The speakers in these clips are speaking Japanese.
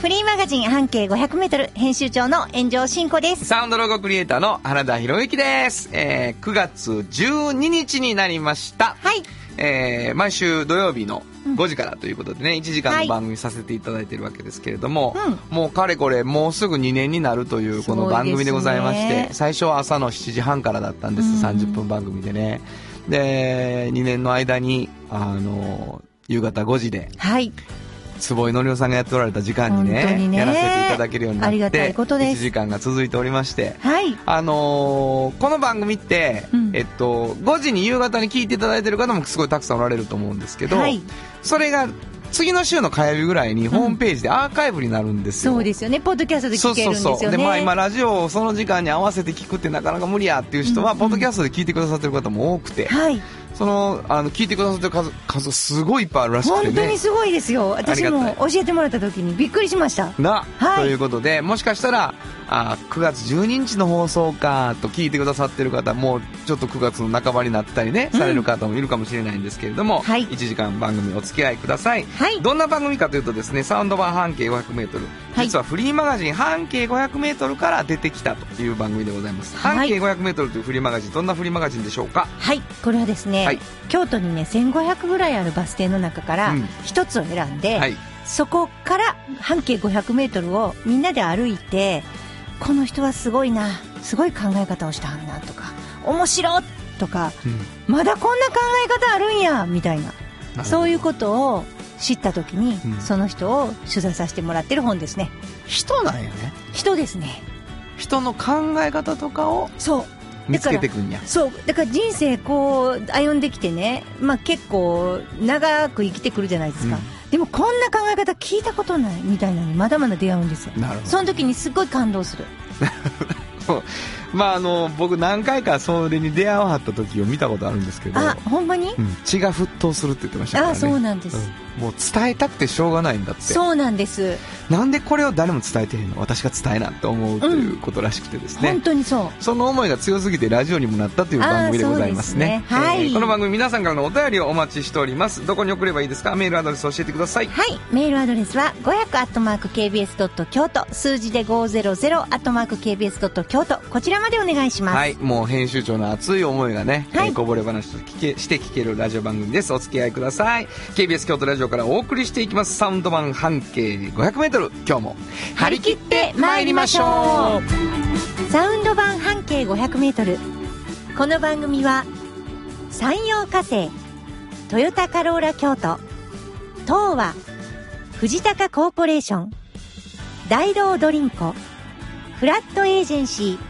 フリーマガジン半径 500m 編集長の炎上真子です。サウンドロゴクリエイターの原田博之です。えー、9月12日になりました。はい。えー毎週土曜日の5時からということでね、1時間の番組させていただいてるわけですけれども、もうかれこれもうすぐ2年になるというこの番組でございましそうですねて、最初は朝の7時半からだったんです、うん30分番組でね。で、2年の間に、あの、夕方5時で、はい。坪井のりおさんがやっておられた時間にねねやらせていただけるようになってありがたいことです1時間が続いておりましてはい。あのーこの番組って、うんえっと、5時に夕方に聞いていただいてる方もすごいたくさんおられると思うんですけど、はい。それが次の週の火曜日ぐらいにホームページでアーカイブになるんですよ。そうですよね。ポッドキャストで聞けるんですよね。そうそうそうでまあ今ラジオをその時間に合わせて聞くってなかなか無理やっていう人は、うんポッドキャストで聞いてくださってる方も多くて、はい。そのあの聞いてくださってる数数すごいいっぱいあるらしくてね。本当にすごいですよ。私も教えてもらった時にびっくりしました。な、はい。ということでもしかしたらあ9月12日の放送かと聞いてくださってる方もうちょっと9月の半ばになったりね、うん。される方もいるかもしれないんですけれども、はい。1時間番組お付き合いください、はい。どんな番組かというとですねサウンド版半径 500m はい。実はフリーマガジン半径 500m から出てきたという番組でございます、はい。半径 500m というフリーマガジンどんなフリーマガジンでしょうか？はい。これはですね、はい京都にね、1500ぐらいあるバス停の中からうん一つを選んで、はいそこから半径500メートルをみんなで歩いて、この人はすごいな、すごい考え方をしたんだとか、面白っとか、うんまだこんな考え方あるんや、みたいな。そういうことを知った時に、うんその人を取材させてもらってる本ですね。人なんやね人ですね。人の考え方とかをそう。見つけてくんやそう。だから人生こう、歩んできてね、まあ結構長く生きてくるじゃないですか。うんでもこんな考え方聞いたことないみたいなのにまだまだ出会うんですよ。なるほどその時にすごい感動する。まああの僕何回かそれに出会わはった時を見たことあるんですけど、あ、ほんまに？うん血が沸騰するって言ってましたからね。あ、そうなんです。うん。もう伝えたくてしょうがないんだって。そうなんです。なんでこれを誰も伝えてへんの？私が伝えなって思うということらしくてですね、本当にそう。その思いが強すぎてラジオにもなったという番組でございますね。ね。はい。えーこの番組皆さんからのお便りをお待ちしております。どこに送ればいいですか？メールアドレス教えてください。はい。メールアドレスは500 kbs 京都。数字で500 kbs 京都。こちらまでお願いします。はい、もう編集長の熱い思いがね、はいえーこぼれ話と聞けして聞けるラジオ番組です。お付き合いください。KBS 京都ラジオからお送りしていきます。サウンド版半径 500m。今日も張り切って参りましょう。サウンド版半径500メートル。この番組は、山陽火星、トヨタカローラ京都、東和、藤高コーポレーション、大道ドリンコ、フラットエージェンシー、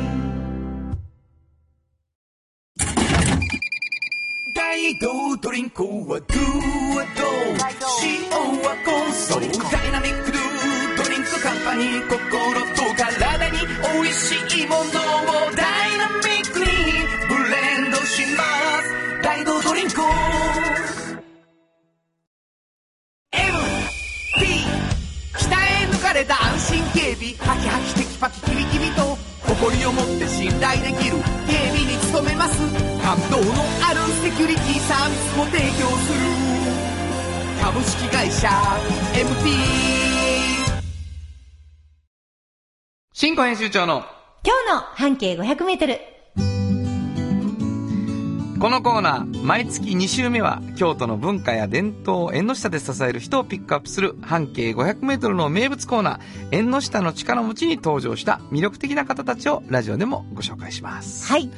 大道ドリンクはドゥはド塩はコンソーダイナミックドゥドリンクカンパニー心と体に美味しいものをダイナミックにブレンドします。大道ドリンク MT 鍛え抜かれた安心警備ハキハキテキパキキビキビと誇りを持って信頼できる。警備に努めます。感動のあるセキュリティサービスも提供する株式会社 MT 新庫編集長の今日の半径500メートル。このコーナー、毎月2週目は、京都の文化や伝統を縁の下で支える人をピックアップする、半径500メートルの名物コーナー、縁の下の力持ちに登場した魅力的な方たちをラジオでもご紹介します。はい。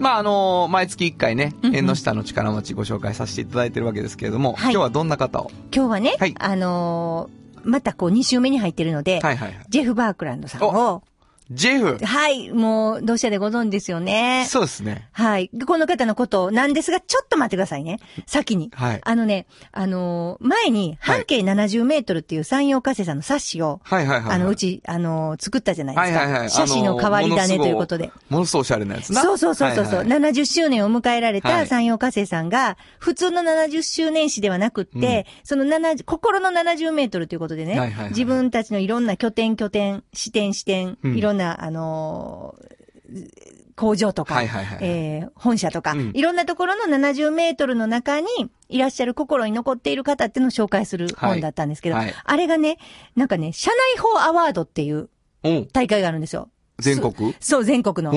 まあ、あの毎月1回ね、縁の下の力持ちご紹介させていただいてるわけですけれども、はい。今日はどんな方を？今日はね、はい。あのーまたこう2週目に入ってるので、はいはいはい。ジェフ・バークランドさんを、ジェフはい、もう、同社でご存知ですよね。そうですね。はい。この方のことなんですが、ちょっと待ってくださいね。先に。はい。あのね、あのー前に、半径70メートルっていう山陽火星さんの冊子を、はいはいはいはい。あの、うち、あのー作ったじゃないですか。はいはいはい写真の変わり種ということで。ものすごいおしゃれなやつな。そうそうそうそうはいはい70周年を迎えられはいた山陽火星さんが、普通の70周年誌ではなくって、その70、心の70メートルということでね、はいはいはい自分たちのいろんな拠点拠点、視点視点、うんいろんな、あのー工場とか、はいはいはいえー本社とか、うんいろんなところの70メートルの中にいらっしゃる心に残っている方っていうのを紹介する本だったんですけど、はいはいあれがね、なんかね、社内法アワードっていう大会があるんですよ。全国？そう、全国の。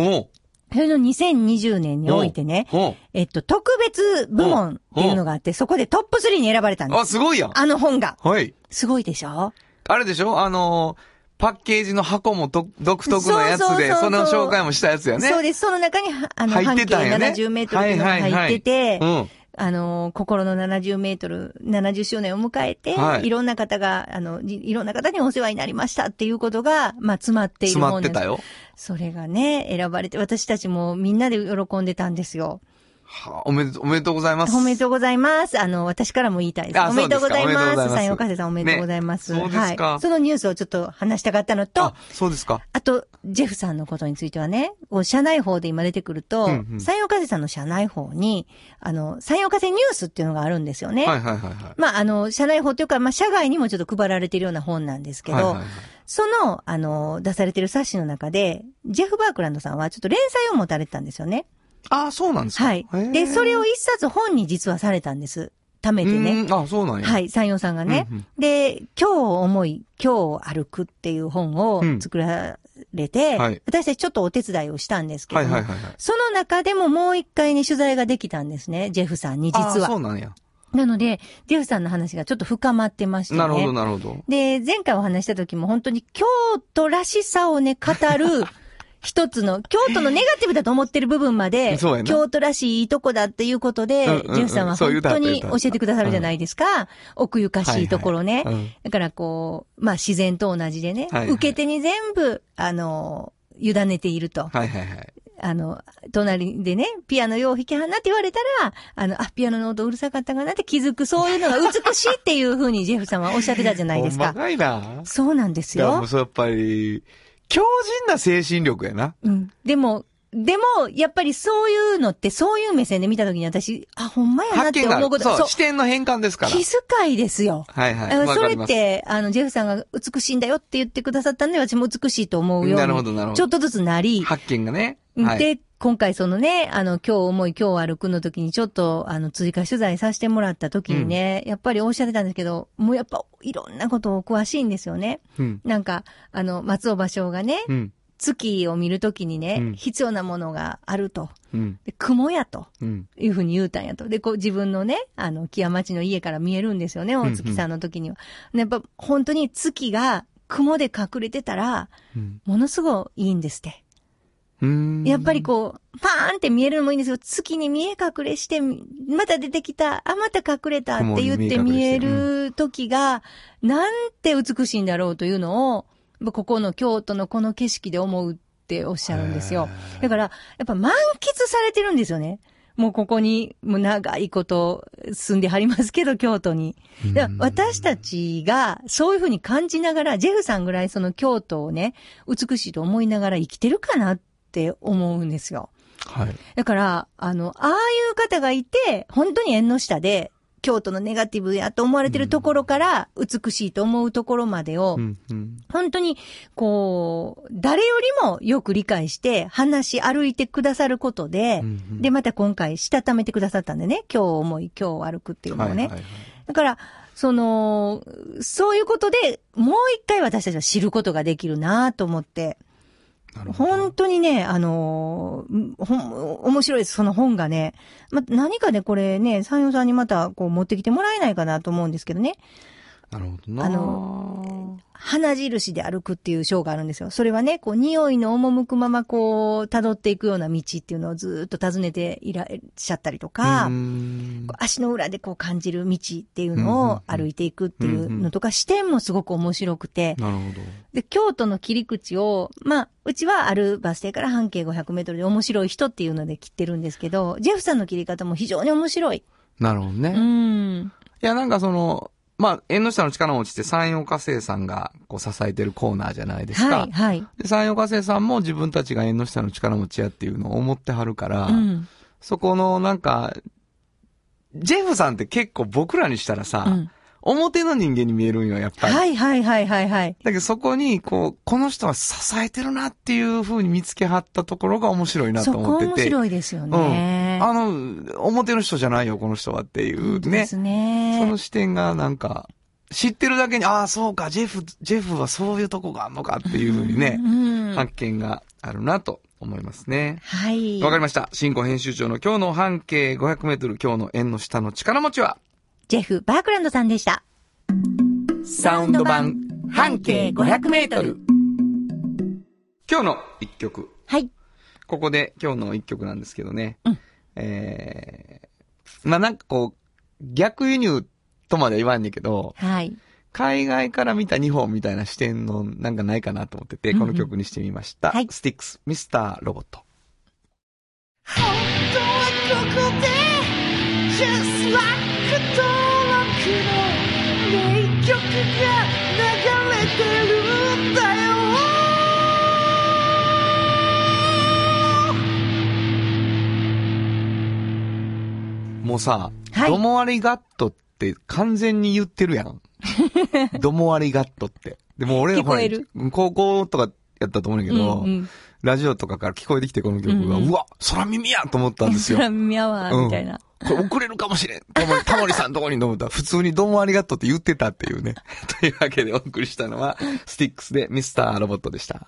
それの2020年においてね、えっと、特別部門っていうのがあって、そこでトップ3に選ばれたんであ、す。すごいやん。あの本が。はい。すごいでしょ？あれでしょ？あのーパッケージの箱もと独特のやつで、その紹介もしたやつやね。そうです。その中に、はあの、半径てたんやね70メートルっていうのが入ってて、うん。あの、心の70メートル、70周年を迎えて、はいい、ろんな方が、あの、いいろんな方にお世話になりましたっていうことが、まあ、詰まっている詰ま本なんです。ってたよ。それがね、選ばれて、私たちもみんなで喜んでたんですよ。はあ、おめでとう、おめでとうございます。おめでとうございます。あの、私からも言いたいです。あおめでとうございそうですかおめでとうございま。ますす山陽火星さんおめでとうございます。ねそうですかはい。そのニュースをちょっと話したかったのと、あ、そうですか。あと、ジェフさんのことについてはね、社内法で今出てくると、うんうん山陽火星さんの社内法に、あの、山陽火星ニュースっていうのがあるんですよね。はいはいはいはい。まあ、あの、社内法というか、まあ、社外にもちょっと配られているような本なんですけど、はいはいはいその、あの、出されてる冊子の中で、ジェフ・バークランドさんはちょっと連載を持たれてたんですよね。あ、そうなんですか。はい。で、それを一冊本に実はされたんです。貯めてね。あ、そうなんや。。はいい、山陽さんがね。うんうんで、今日思い、今日歩くっていう本をうん作られて、はい私たちちょっとお手伝いをしたんですけども、はいはいはいはい。その中でももう一回ね、取材ができたんですね、ジェフさんに実あそうは。なんや。なので、ジェフさんの話がちょっと深まってましてね。なるほどなるほど。で、前回お話した時も本当に京都らしさをね、語る、一つの、京都のネガティブだと思ってる部分まで、京都らしいいいとこだっていうことで、うんうんうんジェフさんは本当に教えてくださるじゃないですか？奥ゆかしいところね。はいはいうんだからこう、まあ自然と同じでね、はいはい受け手に全部、あの、委ねていると。はいはいはい。あの、隣でね、ピアノよう弾きはんなって言われたら、あの、あ、ピアノの音うるさかったかなって気づく、そういうのが美しいっていうふうにジェフさんはおっしゃってたじゃないですか。ほんまかいな。そうなんですよ。いやもうそうやっぱり、強靭な精神力やな。うん。でも、でも、やっぱりそういうのって、そういう目線で見たときに私、あ、ほんまやなって思う。こと、そう、視点の変換ですから。気遣いですよ。はいはい。それ。って、あの、ジェフさんが美しいんだよって言ってくださったんで、私も美しいと思うように。なるほどなるほどちょっとずつなり、発見がね。はい。で、今回そのね、あの、今日思い今日歩くの時にちょっと、あの、追加取材させてもらった時にね、やっぱりおっしゃってたんですけど、もうやっぱいろんなことを詳しいんですよね。うん。なんか、あの、松尾芭蕉がね、うん。月を見るときにね、うん必要なものがあると。うん。で雲やと。うん。いうふうに言うたんやと。で、こう自分のね、あの、木屋町の家から見えるんですよね、大月さんの時には。でやっぱ本当に月が雲で隠れてたら、うん。ものすごいいいんですって。やっぱりこう、パーンって見えるのもいいんですけど、月に見え隠れして、また出てきた、あ、また隠れたって言って見える時が、なんて美しいんだろうというのを、ここの京都のこの景色で思うっておっしゃるんですよ。だから、やっぱ満喫されてるんですよね。もうここに、もう長いこと住んではりますけど、京都に。だから私たちがそういうふうに感じながら、ジェフさんぐらいその京都をね、美しいと思いながら生きてるかなって思うんですよ。はい。だから、あの、ああいう方がいて、本当に縁の下で、京都のネガティブやと思われてるところから、美しいと思うところまでを。本当に、こう、誰よりもよく理解して、話し歩いてくださることで、で、また今回、したためてくださったんでね、今日思い、今日歩くっていうのをね。だから、その、そういうことで、もう一回私たちは知ることができるなと思って。本当にね、あのほ、面白いです、その本がね。ま、何かでこれね、山陽さんにまたこう持ってきてもらえないかなと思うんですけどね。なるほどな。あの、花印で歩くっていう章があるんですよ。それはね、こう、匂いの赴くままこう、辿っていくような道っていうのをずーっと訪ねていらっしゃったりとか、足の裏でこう感じる道っていうのを歩いていくっていうのとか、視点もすごく面白くて、なるほど。で、京都の切り口を、まあ、うちはあるバス停から半径500メートルで面白い人っていうので切ってるんですけど、ジェフさんの切り方も非常に面白い。なるほどね。ういん。や、なんかその、まあ、縁の下の力持ちって山陽火星さんがこう支えてるコーナーじゃないですか。はい、はい。で山陽火星さんも自分たちが縁の下の力持ちやっていうのを思ってはるから、うん。そこのなんか、ジェフさんって結構僕らにしたらさ、うん表の人間に見えるんよ、やっぱり。はい、はい、はい、はい、はい。だけどそこに、こう、この人は支えてるなっていう風に見つけはったところが面白いなとそこ面思ってて。白いですよね。あの、表の人じゃないよ、この人はっていうね。ですね。その視点がなんか、知ってるだけに、ああ、そうか、ジェフ、ジェフはそういうとこがあるのかっていう風にねう、ん。発見があるなと思いますね。はい。わかりました。新庫編集長の今日の半径500メートル、今日の円の下の力持ちは、ジェフ・バークランドさんでした。サウンド版半径500メートル。今日の一曲。はい。ここで今日の一曲なんですけどね。うんえー、まあ、なんかこう、逆輸入とまでは言わんねんけど、はい。海外から見た日本みたいな視点のなんかないかなと思ってて、この曲にしてみました。はいスティックス、ミスターロボット。本当はここで Just like 登録の名曲が流れてるもうさ、はいどもありガットって完全に言ってるやん。どもありガットって。でも俺ほら高校とかやったと思うんだけど、うんうんラジオとかから聞こえてきてこの曲が、ううんうんわ、空耳やと思ったんですよ。空耳アワーみたいな。これ遅れるかもしれん。タモリタモリさんのとこに飲むと普通にどうもありがとうって言ってたっていうね。というわけでお送りしたのは、スティックスでミスターロボットでした。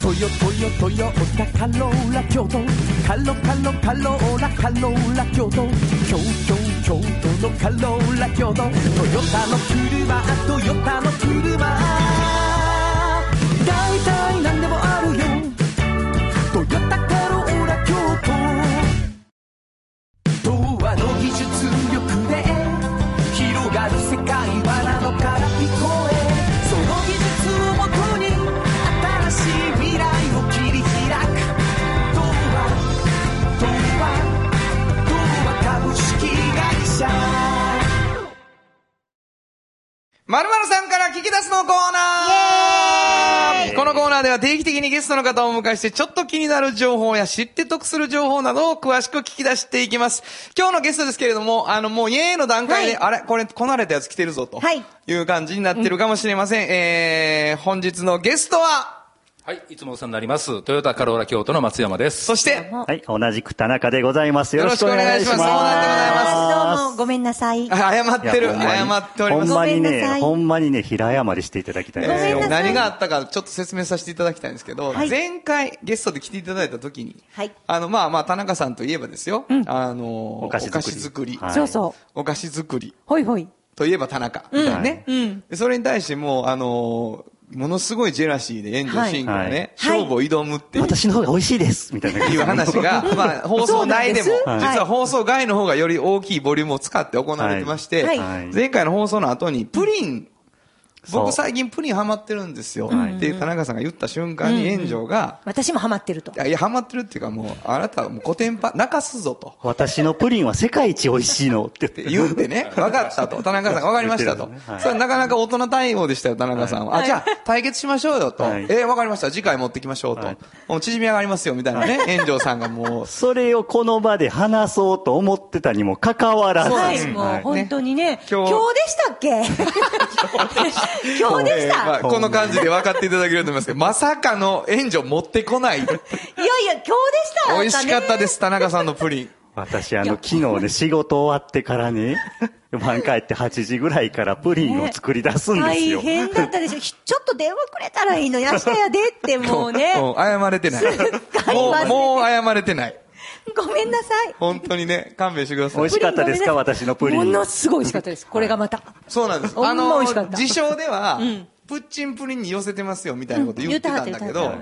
トヨトヨトヨタカローラ京都カロカロカローラカローラ京都京京京都のカローラ京都トヨタの車トヨタの車大体何でもあるよトヨタカローラ京都童話の技術力で広がる世界はなのかまるさんから聞き出すのコーナー。このコーナーでは定期的にゲストの方をお迎えして、ちょっと気になる情報や知って得する情報などを詳しく聞き出していきます。今日のゲストですけれども、あの、もうイエーイの段階で、はい。あれ？これ、こなれたやつ来てるぞ、とはい。いう感じになってるかもしれません。えー、本日のゲストは、はい、いつもお世話になります。トヨタカローラ京都の松山です。そして、はい、同じく田中でございます。よろしくお願いします。そうなんでございますどうも、ごめんなさい。あ謝ってる、謝っておりますほん。まにね、ごめんなさいほんまにね、平謝りしていただきたいんですよ。何があったかちょっと説明させていただきたいんですけど、はい前回ゲストで来ていただいた時に、はいあの、まあまあ、田中さんといえばですよ、あの、お菓子作りそうそう。お菓子作りほいほい。といえば田中、みたいなね、うん。でそれに対してもう、あの、ものすごいジェラシーで炎上シーンがね、はい。勝負を挑むっていう。私の方が美味しいですみたいな。いう話が、まあ、放送内でも、実は放送外の方がより大きいボリュームを使って行われてまして、はい。はい。前回の放送の後に、プリン、僕最近プリンハマってるんですよ。はいっていう田中さんが言った瞬間に炎上が、私もハマってるとい。や、いや、ハマってるっていうかもう、あなたはもう古典パ、泣かすぞと。私のプリンは世界一美味しいのってって言ってね、分かったと。田中さんが分かりましたとね。はいそれはなかなか大人対応でしたよ、田中さんは。あ、じゃあ、対決しましょうよと。はいえー、分かりました。次回持ってきましょうとはい。もう縮み上がりますよ、みたいなね。炎上さんがもう、それをこの場で話そうと思ってたにもかかわらず。はい、そうですもう本当にね。今日今日でしたっけ？今日でしえーまあた。この感じで分かっていただけると思いますけど、まさかの炎上持ってこない。いやいや、今日でした美味しかったですす、田中さんのプリン。私、あの、昨日ね、仕事終わってからね、晩帰って8時ぐらいからプリンを作り出すんです大よ。変だったでしょ。ひちょっと電話くれたらいいの。明日やでってもうね。もう謝れてない。もう、もう謝れてない。ごめんなさい。本当にね、勘弁してください美味。しかったですか私のプリンものすごい美味しかったです。これがまた。そうなんです。あの自称ではん、プッチンプリンに寄せてますよ、みたいなこと言ってたんだけど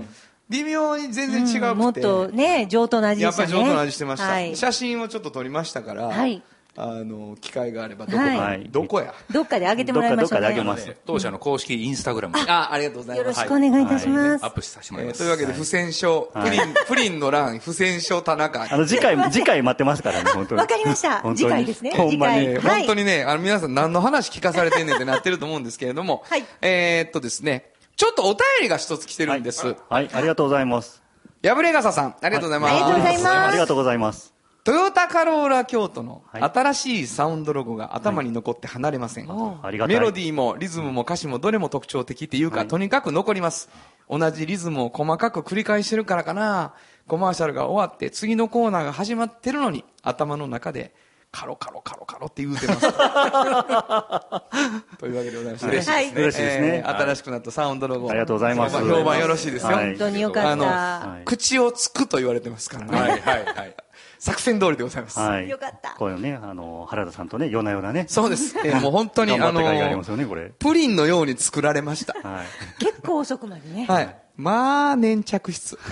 微妙に全然違うくて。もっとね、上等な味でしたね。やっぱり上手な味してました、はい。写真をちょっと撮りましたから、はいあの機会があればどこか、はい。どこや？どっかであげてもらいましょうどっか。どっかであげね。ます。当社の公式インスタグラム。にあありがとうございよろますしくお願いいたします。アップさせてもらい。ます。えーというわけで不戦勝、プリンプリンの欄不戦勝田中。あの、次回、次回待ってますからね、本当に。わかりました。次回ですね。ほんまに。本当にね、あの皆さん何の話聞かされてんねんってなってると思うんですけれども、はい。えーっとですね、ちょっとお便りが一つ来てるんです。はい、ありがとうございます。破れ傘さん、ありがとうございます。ありがとうございますトヨタカローラ京都のはい新しいサウンドロゴが頭に残って離れません。ありがたい。メロディーもリズムも歌詞もどれも特徴的っていうか、とにかく残ります。同じリズムを細かく繰り返してるからかな。コマーシャルが終わって次のコーナーが始まってるのに、頭の中で、カロカロカロカロって言うてます。というわけでございまして、嬉しいですね嬉しいですねえー新しくなったサウンドロゴ。ありがとうございます評判よろしいですよ。はい本当によかっあのた。はい口をつくと言われてますからね。はいはいはい。作戦通りでございます。はい。よかったこういうね、あの、原田さんとね、夜な夜なね。そうです。えーもう本当に、頑張あのった甲斐がありますよね、これ。プリンのように作られました。はい。結構遅くまでね。はい。まあ、粘着質。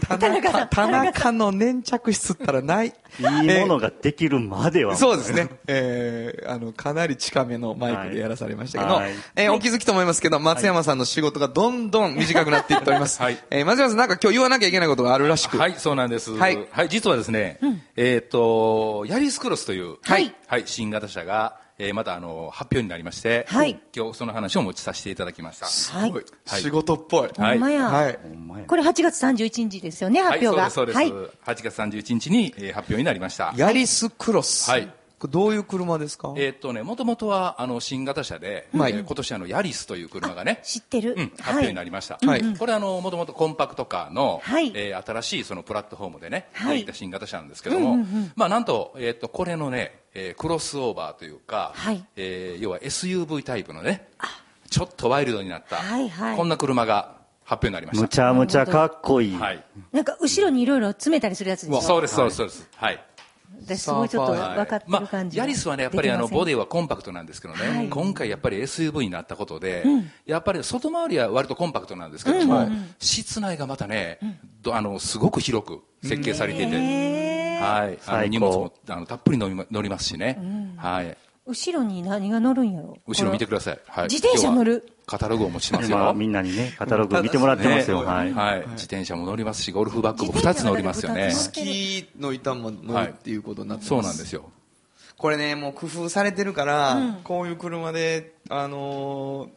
田中、田中の粘着質ったらない。いいものができるまでは。そうですね。えー、あの、かなり近めのマイクでやらされましたけど、はいえーお気づきと思いますけど、松山さんの仕事がどんどん短くなっていっております。はいえー松山さんなんか今日言わなきゃいけないことがあるらしく。はい、そうなんです。ははいい。実はですね、えっ、と、ヤリスクロスという、はいはい、新型車が、えーまたあの、発表になりまして、はい今日その話を持ちさせていただきました。はい。すごい仕事っぽい。はいほんまや。はい。これ8月31日ですよね、発表が。はい、そうです、そうです。はい。8月31日に、えー発表になりました。ヤリスクロス。はいどういう車ですか？えーっとね、もともとは、あの、新型車で、はいえー今年あの、ヤリスという車がね、知ってる。うん、発表になりました。はいこれあの、もともとコンパクトカーの、はいえー新しいそのプラットフォームでね、はいできた新型車なんですけども、まあなんと、えーっと、これのね、えークロスオーバーというか、はいえー要は SUV タイプのね、ちょっとワイルドになった、はいはいこんな車が発表になりましむちゃむちゃかっこいい。た。はい。なんか後ろにいろいろ詰めたりするやつでしょ？そうです、そうです、そうです。はい。私すごいちょっとはい分かってまある感、じ。ヤリスはね、やっぱりあのボディ。ィはコンパクトなんですけどね、はい。今回やっぱり SUV になったことで、やっぱり外回りは割とコンパクトなんですけども、室内がまたね、どあのすごく広く設計されていて、はい、あの荷物もあのたっぷり乗りま乗りますしね、はい、後ろに何が乗るんやろ？後ろ見てください。はい、自転車乗るカタログをお持ちします今、よ。みんなにね、カタログ見てもらってますよ。ねはい。はい、自転車も乗りますし、ゴルフバッグも2つ乗りますよね。自スキーの板も乗るっていうことになってます。そうなんですよ。これね、もう工夫されてるから、こういう車で、あのー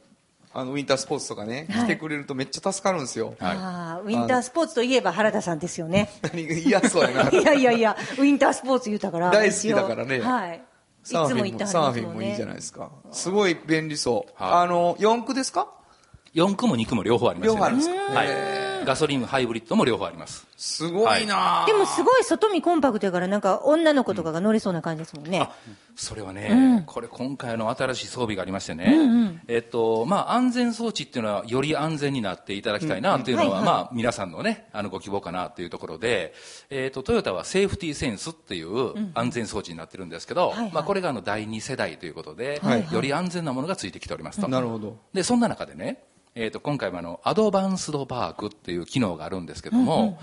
あの、ウィンタースポーツとかね、はい来てくれるとめっちゃ助かるんですよ。はいあーウィンタースポーツといえば原田さんですよね。何が嫌そうやな。いやいやいや、ウィンタースポーツ言うたから。大好きだからねはい。サーフィンも、ィンもいいじゃないですか。すごい便利そう。はいあの、4駆ですか？4区も2区も両方ありますよね。両方あるんですか？はい。ガソリンハイブリッドも両方あります。すごいな。でもすごい外見コンパクトやから、なんか女の子とかが乗れそうな感じですもんね。それはね、これ今回の新しい装備がありましてね、えっと、まあ、安全装置っていうのはより安全になっていただきたいなっていうのは、はいはい。まあ、皆さんのね、あの、ご希望かなっていうところで、えっと、トヨタはセーフティーセンスっていう安全装置になってるんですけど、はいはい。まあ、これがあの、第2世代ということで、はいはい。より安全なものがついてきておりますと。なるほど。で、そんな中でね、えっ、と、今回はあの、アドバンスドパークっていう機能があるんですけども、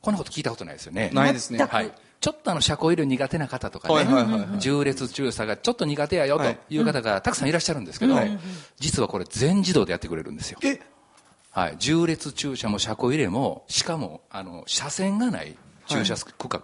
こんなこと聞いたことないですよね。ないですね。はい。ちょっとあの、車庫入れ苦手な方とかね、はいはいはいはい重列駐車がちょっと苦手やよとはいいう方がたくさんいらっしゃるんですけど、はい実はこれ全自動でやってくれるんですよ。え、はい。重列駐車も車庫入れも、しかも、あの、車線がない駐車区画、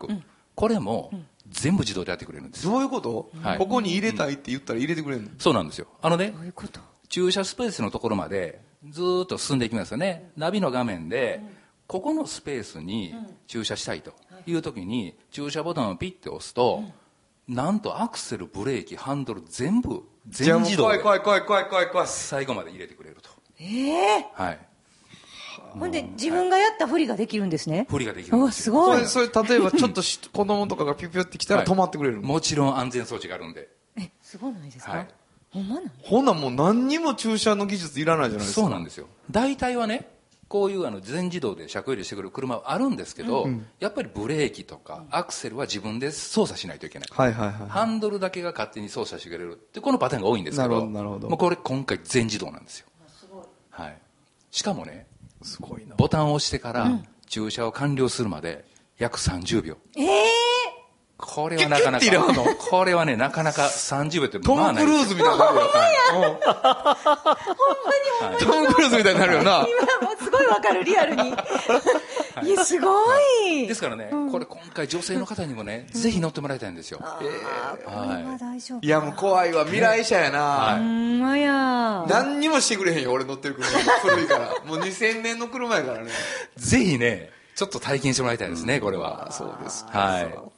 これも全部自動でやってくれるんですよ。どういうこと、はいここに入れたいって言ったら入れてくれるの、そうなんですよ。あのねど、ういうこと？駐車スペースのところまでずーっと進んでいきますよね。ナビの画面で、ここのスペースに駐車したいとい。う時に、駐車ボタンをピッて押すと、なんとアクセル、ブレーキ、ハンドル全部、じゃあもう怖い全自動で怖い怖い怖い怖い怖い。最後まで入れてくれると。ええはい。ほんで、自分がやったふりができるんですね。振りができるんおですよ。すごい。それ、それ例えばちょっとし 子供とかがピュピュって来たらはい。止まってくれるの、もちろん安全装置があるんで。え、すごいないですか、はいほんまなん？ほんなんもう何にも駐車の技術いらないじゃないですか。そうなんですよ。大体はねこういうあの全自動で車庫入れしてくる車はあるんですけど、やっぱりブレーキとかアクセルは自分で操作しないといけない、はいはいはい。ハンドルだけが勝手に操作してくれるってこのパターンが多いんですけどなるほどなるほど。もうこれ今回全自動なんですよ。はい、しかもねすごいな。ボタンを押してから駐車を完了するまで約30秒。ええこれはなかなかこれはねなかなか30秒ってトム・まあないクルーズみたいになるよ。うんトム・クルーズみたいになるよな。今もうすごいわかる、リアルに。いや、すごい。ですからね、これ今回女性の方にもね、ぜひ乗ってもらいたいんですよ。あーこれは大丈夫。いやもう怖いわ。未来車やな。はいほんまや。何にもしてくれへんよ、俺乗ってる車。古いから。もう2000年の車やからね。ぜひね、ちょっと体験してもらいたいですね、これは。そうです。はい。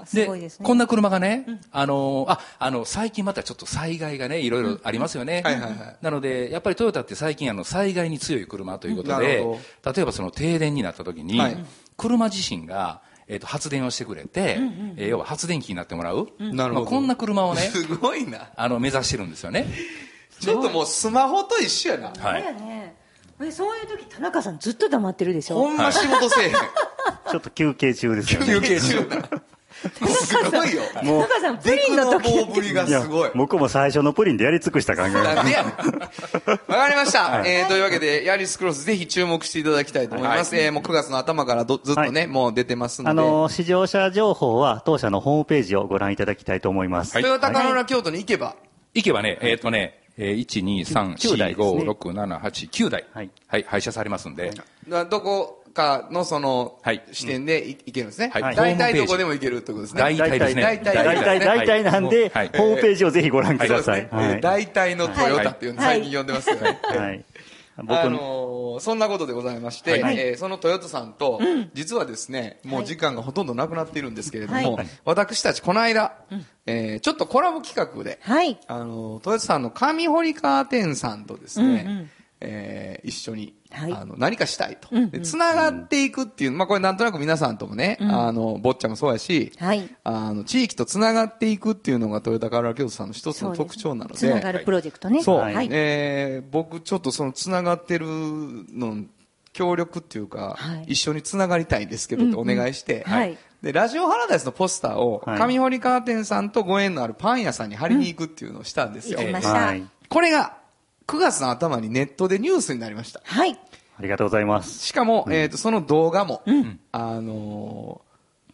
かすごいですね。こんな車がね、あのああの最近またちょっと災害がねいろいろありますよね、はいはいはい。なのでやっぱりトヨタって最近あの災害に強い車ということなでるほ例えばその停電になった時に、はい。車自身が、えー、と発電をしてくれて、えー要は発電機になってもらう、なるほど。まあ、こんな車をねすごいな。あの目指してるんですよね。ちょっともうスマホと一緒やな。そうやね。えそういう時、田中さんずっと黙ってるでしょ？ほんま仕事せえへん。ちょっと休憩中ですよね。休憩中な。すごいよ。田中さん、プリンの時ぶりがすごい。僕も最初のプリンでやり尽くした考えなんでやねん。わかりました。えー、というわけで、ヤリスクロスぜひ注目していただきたいと思います。えー、もう9月の頭からどずっとね、はいもう出てますので。あの、試乗車情報は当社のホームページをご覧いただきたいと思います。はいトヨタカローラ京都に行けば、行けばね、えっ、とね、えー、1、2、3、9台4、ですね5、6、7、8、9台。はいはい、廃車されますんで。などこかのそのはい。視点でい行けるんですね。はい。大体どこでも行けるってことですね。大体ですね。大体大体、大体なんで、はい。ホームページをぜひご覧ください。大体のトヨタっていうのはい。最近呼んでますよね。はい。僕あの、そんなことでございまして、はい。えーそのトヨタさんと、実はですね、もう時間がほとんどなくなっているんですけれども、はい。私たちこの間、えーちょっとコラボ企画で、はい。あのートヨタさんの上堀カーテンさんとですね、えー一緒に、はい。あの何かしたいと。で繋がっていくっていう、まあこれなんとなく皆さんともね、あの、坊ちゃんもそうやし、はい。あの、地域と繋がっていくっていうのがトヨタカローラ京都さんの一つの特徴なので、つながるプロジェクトね。そう、はい。えー僕ちょっとそのつながってるの協力っていうか、はい。一緒につながりたいんですけどってお願いして、はい。でラジオハラダイスのポスターをはい。上堀カーテンさんとご縁のあるパン屋さんに貼りに行くっていうのをしたんですよ、行きました。これが9月の頭にネットでニュースになりました。ありがとうございます。しかも、えー、とその動画も、あのー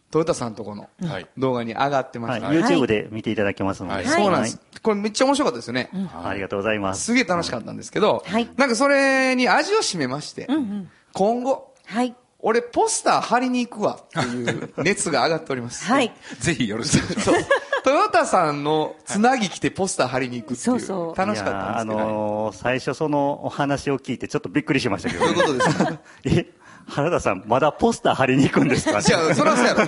トヨタさんとこのはい。動画に上がってまはい。した、YouTube で見ていただけますので。はい。そうなんです、これめっちゃ面白かったですよね、はい。ありがとうございます。す。げえ楽しかったんですけど、はい。なんかそれに味を占めまして、今後、はい。俺ポスター貼りに行くわっていう熱が上がっております。はい。ぜひよろしくお願いします。そう。トヨタさんのつなぎ着てポスター貼りに行くっていう。そうそう楽しかったんですけど。いやあのー最初そのお話を聞いてちょっとびっくりしましたけど、どういうことですか？え、原田さん、まだポスター貼りに行くんですか？じゃあ、それはそうやろ。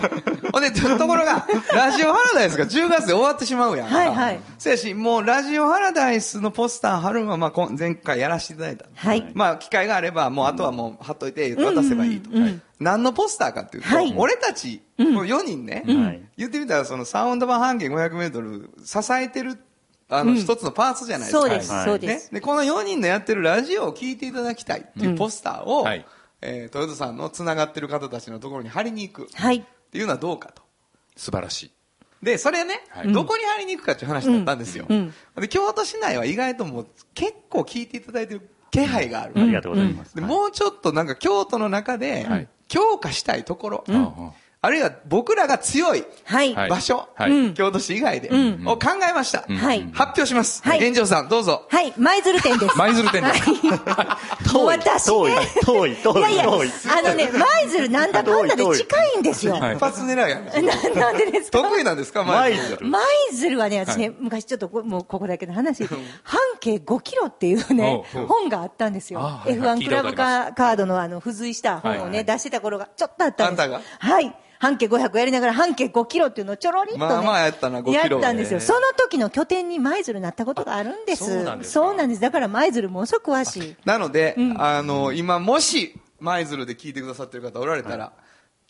ほんで、ところが、ラジオハラダイスが10月で終わってしまうやんか。はいはいそうやし、もうラジオハラダイスのポスター貼るのは、まあ、こん前回やらせていただいた。はい。まあ、機会があれば、もうあとはもう貼っといて渡せばいいと。何のポスターかっていうと、はい俺たち、この4人ね、はい言ってみたら、そのサウンド版半径500メートル支えてる、あの、一つのパーツじゃないですか。そうです、はいねそうです。。で、この4人のやってるラジオを聞いていただきたいっていうポスターを、はいえー、トヨタさんの繋がってる方たちのところに貼りに行くっはい。ていうのはどうかと。素晴らしい。で、それね、はいどこに貼りに行くかっていう話だったんですよ。うんで、京都市内は意外ともう結構聞いていただいてる気配がある。ありがとうございます。ではいもうちょっとなんか京都の中ではい強化したいところ、うんあるいは僕らが強い場所、はい京都市以外で、んを考えました。はい。発表します。はい炎上さん、どうぞ。はい。舞鶴店です。舞鶴店ですもう私遠いね。、遠い、遠い、いやいや、遠い。あのね、舞鶴なんだかんだで近いんですよ。はい一発狙いやん。な なんでですか？得意なんですか舞舞鶴鶴。舞鶴はね、私ね、昔ちょっとこ、もうここだけの話、半径5キロっていうね本があったんですよ。あはいはい F1 クラブカカードのあの、付随した本をね、出してた頃がちょっとあったんです。あんたが？はい。半径500やりながら半径5キロっていうのをちょろりっとね。まあまあやったな5キロやったんですよ。ねその時の拠点に舞鶴になったことがあるんです。そうなんですかそうなんです。だから舞鶴ものすごく詳しい。なので、あの、今もし、舞鶴で聞いてくださってる方おられたら、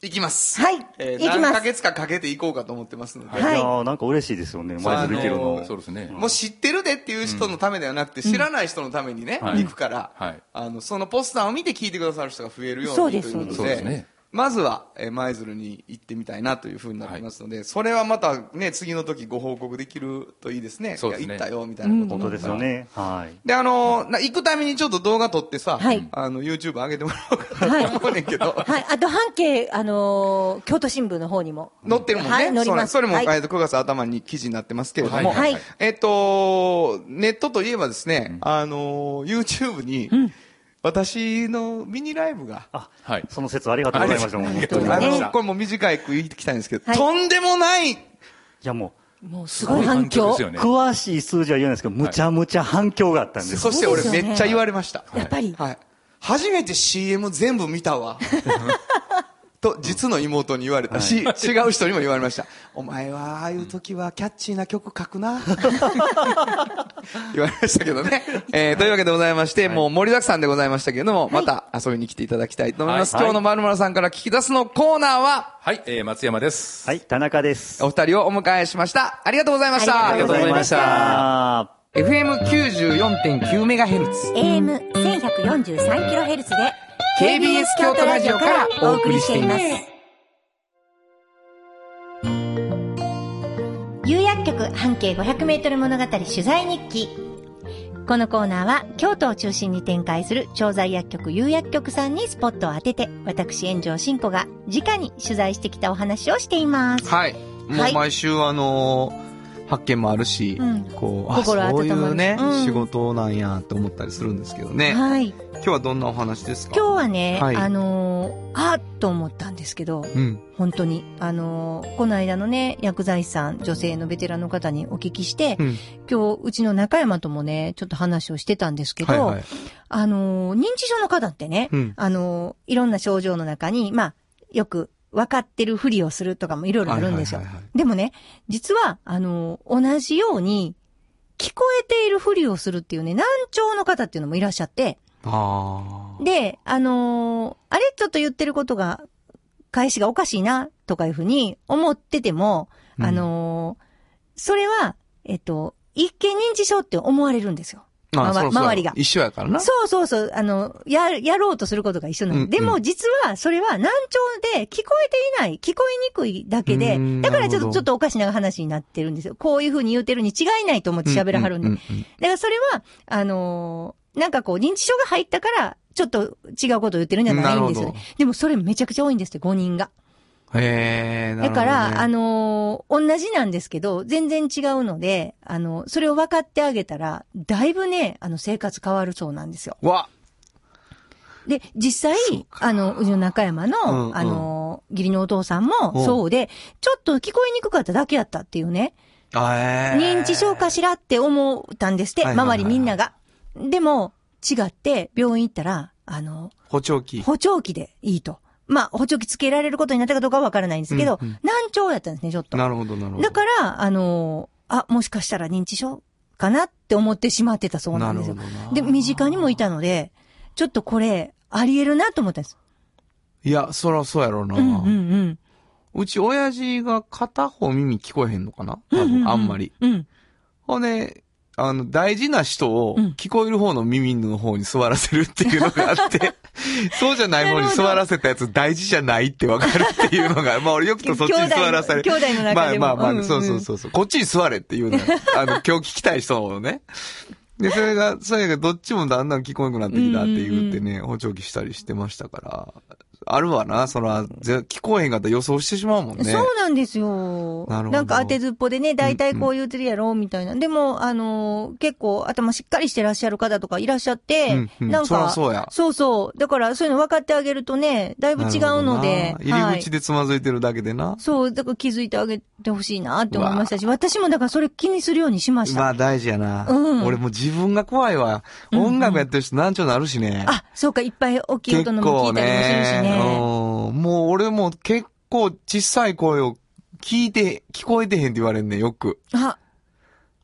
行きます。はいえー行きます何ヶ月かかけて行こうかと思ってますので。はいいなんか嬉しいですよね、舞鶴行けのの。そうですね。もう知ってるでっていう人のためではなくて、知らない人のためにね、はい行くから、はいあの、そのポスターを見て聞いてくださる人が増えるようにということそうですねまずは、えー舞鶴に行ってみたいなというふうになってますので、それはまたね、次の時ご報告できるといいですね。そうですね。いや行ったよ、みたいなこと本当ですよね。はい。で、あのな行くためにちょっと動画撮ってさ、はい。あの、YouTube 上げてもらおうかなと思うねんけど、はい。あと半径、あのー京都新聞の方にも。載ってるもんね。はい載ります。そうねそれも、はい。えーと9月頭に記事になってますけれども、はい。えっ、と、ネットといえばですね、あの、YouTube に、私のミニライブが、あ、はい。その説ありがとうございました。本ありが当に。いとうございますあの、これも短いく言いきたいんですけど、はいとんでもないやももうすごい反響。詳しい数字は言えないですけど、むちゃむちゃ反響があったんです。そして俺めっちゃ言われました。やっぱりはい。初めて CM 全部見たわ。と、実の妹に言われたし、違う人にも言われました。お前は、ああいう時はキャッチーな曲書くな。言われましたけどね。えー、というわけでございまして、もう盛りだくさんでございましたけれども、また遊びに来ていただきたいと思います。はい今日のまるまるさんから聞き出すのコーナーは、はい、えー、松山です。はい、田中です。お二人をお迎えしました。ありがとうございました。ありがとうございましたあ FM94.9MHz。AM1143kHz で KBS 京都ラジオからお送りしています。有薬局半径500メートル物語取材日記。このコーナーは京都を中心に展開する調剤薬局有薬局さんにスポットを当てて、私炎上真子が直に取材してきたお話をしています。はい。もはいう毎週あのー発見もあるし、うんこう、あ、そういうね、うん仕事なんやって思ったりするんですけどね。はい。今日はどんなお話ですか？今日はね、はいあのーあーっと思ったんですけど、うん。本当に。あのーこの間のね、薬剤師さん、女性のベテランの方にお聞きして、うん。今日、うちの中山ともね、ちょっと話をしてたんですけど、はいはい。あのー認知症の方ってね、うんあのーいろんな症状の中に、まあ、よく分かってるふりをするとかもいろいろあるんですよ。でもね、実は、あのー同じように、聞こえているふりをするっていうね、難聴の方っていうのもいらっしゃって、ああ。で、あのーあれちょっと言ってることが、返しがおかしいな、とかいうふうに思ってても、うんあのーそれは、えっと、一見認知症って思われるんですよ。ま周りが一緒やからな。そうそうそう、あの、や、やろうとすることが一緒なの。うんうんでも、実は、それは難聴で聞こえていない、聞こえにくいだけでだからちょっと、ちょっとおかしな話になってるんですよ。こういうふうに言うてるに違いないと思って喋らはるんで。うううだからそれは、あのーなんかこう、認知症が入ったから、ちょっと違うことを言ってるんじゃないんですよね。でもそれめちゃくちゃ多いんですって、5人が。へえ、ねだから、あ、のー同じなんですけど、全然違うので、あの、それを分かってあげたら、だいぶね、あの、生活変わるそうなんですよ。わ、で、実際、あの、うちの中山の、うんうんあの、義理のお父さんもうんそうで、ちょっと聞こえにくかっただけやったっていうね、あえー認知症かしらって思ったんですって、周りみんなが。でも、違って、病院行ったら、あの、補聴器。補聴器でいいと。まあ、補聴器つけられることになったかどうかはわからないんですけど、うんうん難聴やったんですね、ちょっと。なるほど、なるほど。だから、あの、あ、もしかしたら認知症かなって思ってしまってたそうなんですよ。で、身近にもいたので、ちょっとこれ、あり得るなと思ったんです。いや、そらそうやろうな。うんうんうん。うち親父が片方耳聞こえへんのかな？多分、うんうんうんあんまり。うん。ほんで、あの、大事な人をうん聞こえる方の耳の方に座らせるっていうのがあって、そうじゃない方に座らせたやつ大事じゃないってわかるっていうのが、まあ俺よくとそっちに座らされ兄弟の兄弟の中でもまあまあまあ、そうそうそうそう。こっちに座れっていうのよあの、今日聞きたい人をね。で、それが、それがどっちもだんだん聞こえなくなってきたって言ってね、補聴器したりしてましたから。あるわな、そら、ぜ聞こえへんかったら予想してしまうもんね。そうなんですよ。なるほどなんか当てずっぽでね、大体こう言うてるやろ、みたいな。でも、あのー結構頭しっかりしてらっしゃる方とかいらっしゃって、うんうんなんか、そうやそうそう。だからそういうの分かってあげるとね、だいぶ違うので、入り口でつまずいてるだけでな。そう、だから気づいてあげてほしいなって思いましたし、私もだからそれ気にするようにしました。まあ大事やな。うん俺もう自分が怖いわ。音楽やってる人難聴なるしね。あ、そうか、いっぱい大きい結音のも聞構いたりもするしね。もう俺も結構小さい声を聞いて、聞こえてへんって言われんねんよく。あ、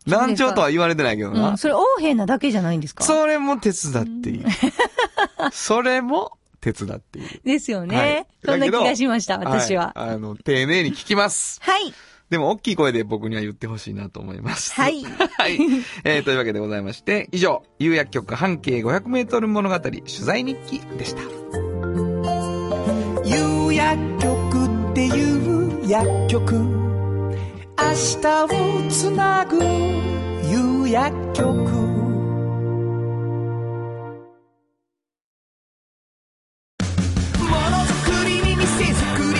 難聴とは言われてないけどな。うん。それ、横柄なだけじゃないんですか？それも手伝っていい。それも手伝っていい。ですよね。はいそんな気がしました、私は。いあの、丁寧に聞きます。はい。でも、大きい声で僕には言ってほしいなと思います。はい。はい。えー、というわけでございまして、以上、有薬局半径500メートル物語取材日記でした。有薬局っていう薬局。明日をつなぐ有薬局。ものづくりに店づくり。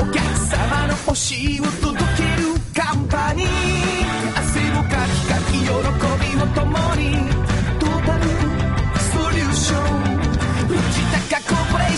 お客様の欲しいを届けるカンパニー。